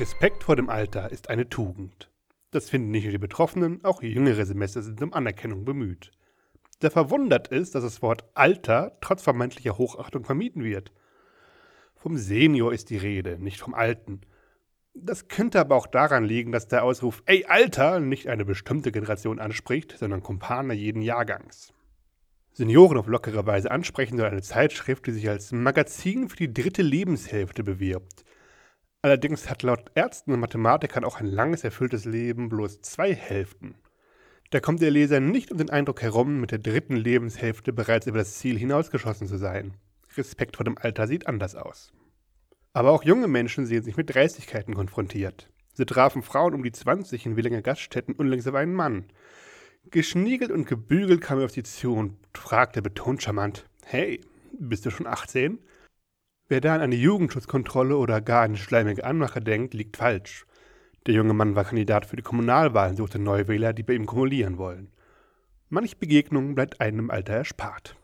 Respekt vor dem Alter ist eine Tugend. Das finden nicht nur die Betroffenen, auch jüngere Semester sind um Anerkennung bemüht. Der verwundert ist, dass das Wort Alter trotz vermeintlicher Hochachtung vermieden wird. Vom Senior ist die Rede, nicht vom Alten. Das könnte aber auch daran liegen, dass der Ausruf Ey Alter nicht eine bestimmte Generation anspricht, sondern Kumpane jeden Jahrgangs. Senioren auf lockere Weise ansprechen soll eine Zeitschrift, die sich als Magazin für die dritte Lebenshälfte bewirbt. Allerdings hat laut Ärzten und Mathematikern auch ein langes, erfülltes Leben bloß zwei Hälften. Da kommt der Leser nicht um den Eindruck herum, mit der dritten Lebenshälfte bereits über das Ziel hinausgeschossen zu sein. Respekt vor dem Alter sieht anders aus. Aber auch junge Menschen sehen sich mit Dreistigkeiten konfrontiert. Sie trafen Frauen um die 20 in Willinger Gaststätten unlängst auf einen Mann. Geschniegelt und gebügelt kam er auf sie zu und fragte betont charmant: Hey, bist du schon 18? Wer da an eine Jugendschutzkontrolle oder gar eine schleimige Anmache denkt, liegt falsch. Der junge Mann war Kandidat für die Kommunalwahlen, suchte Neuwähler, die bei ihm kumulieren wollen. Manch Begegnung bleibt einem Alter erspart.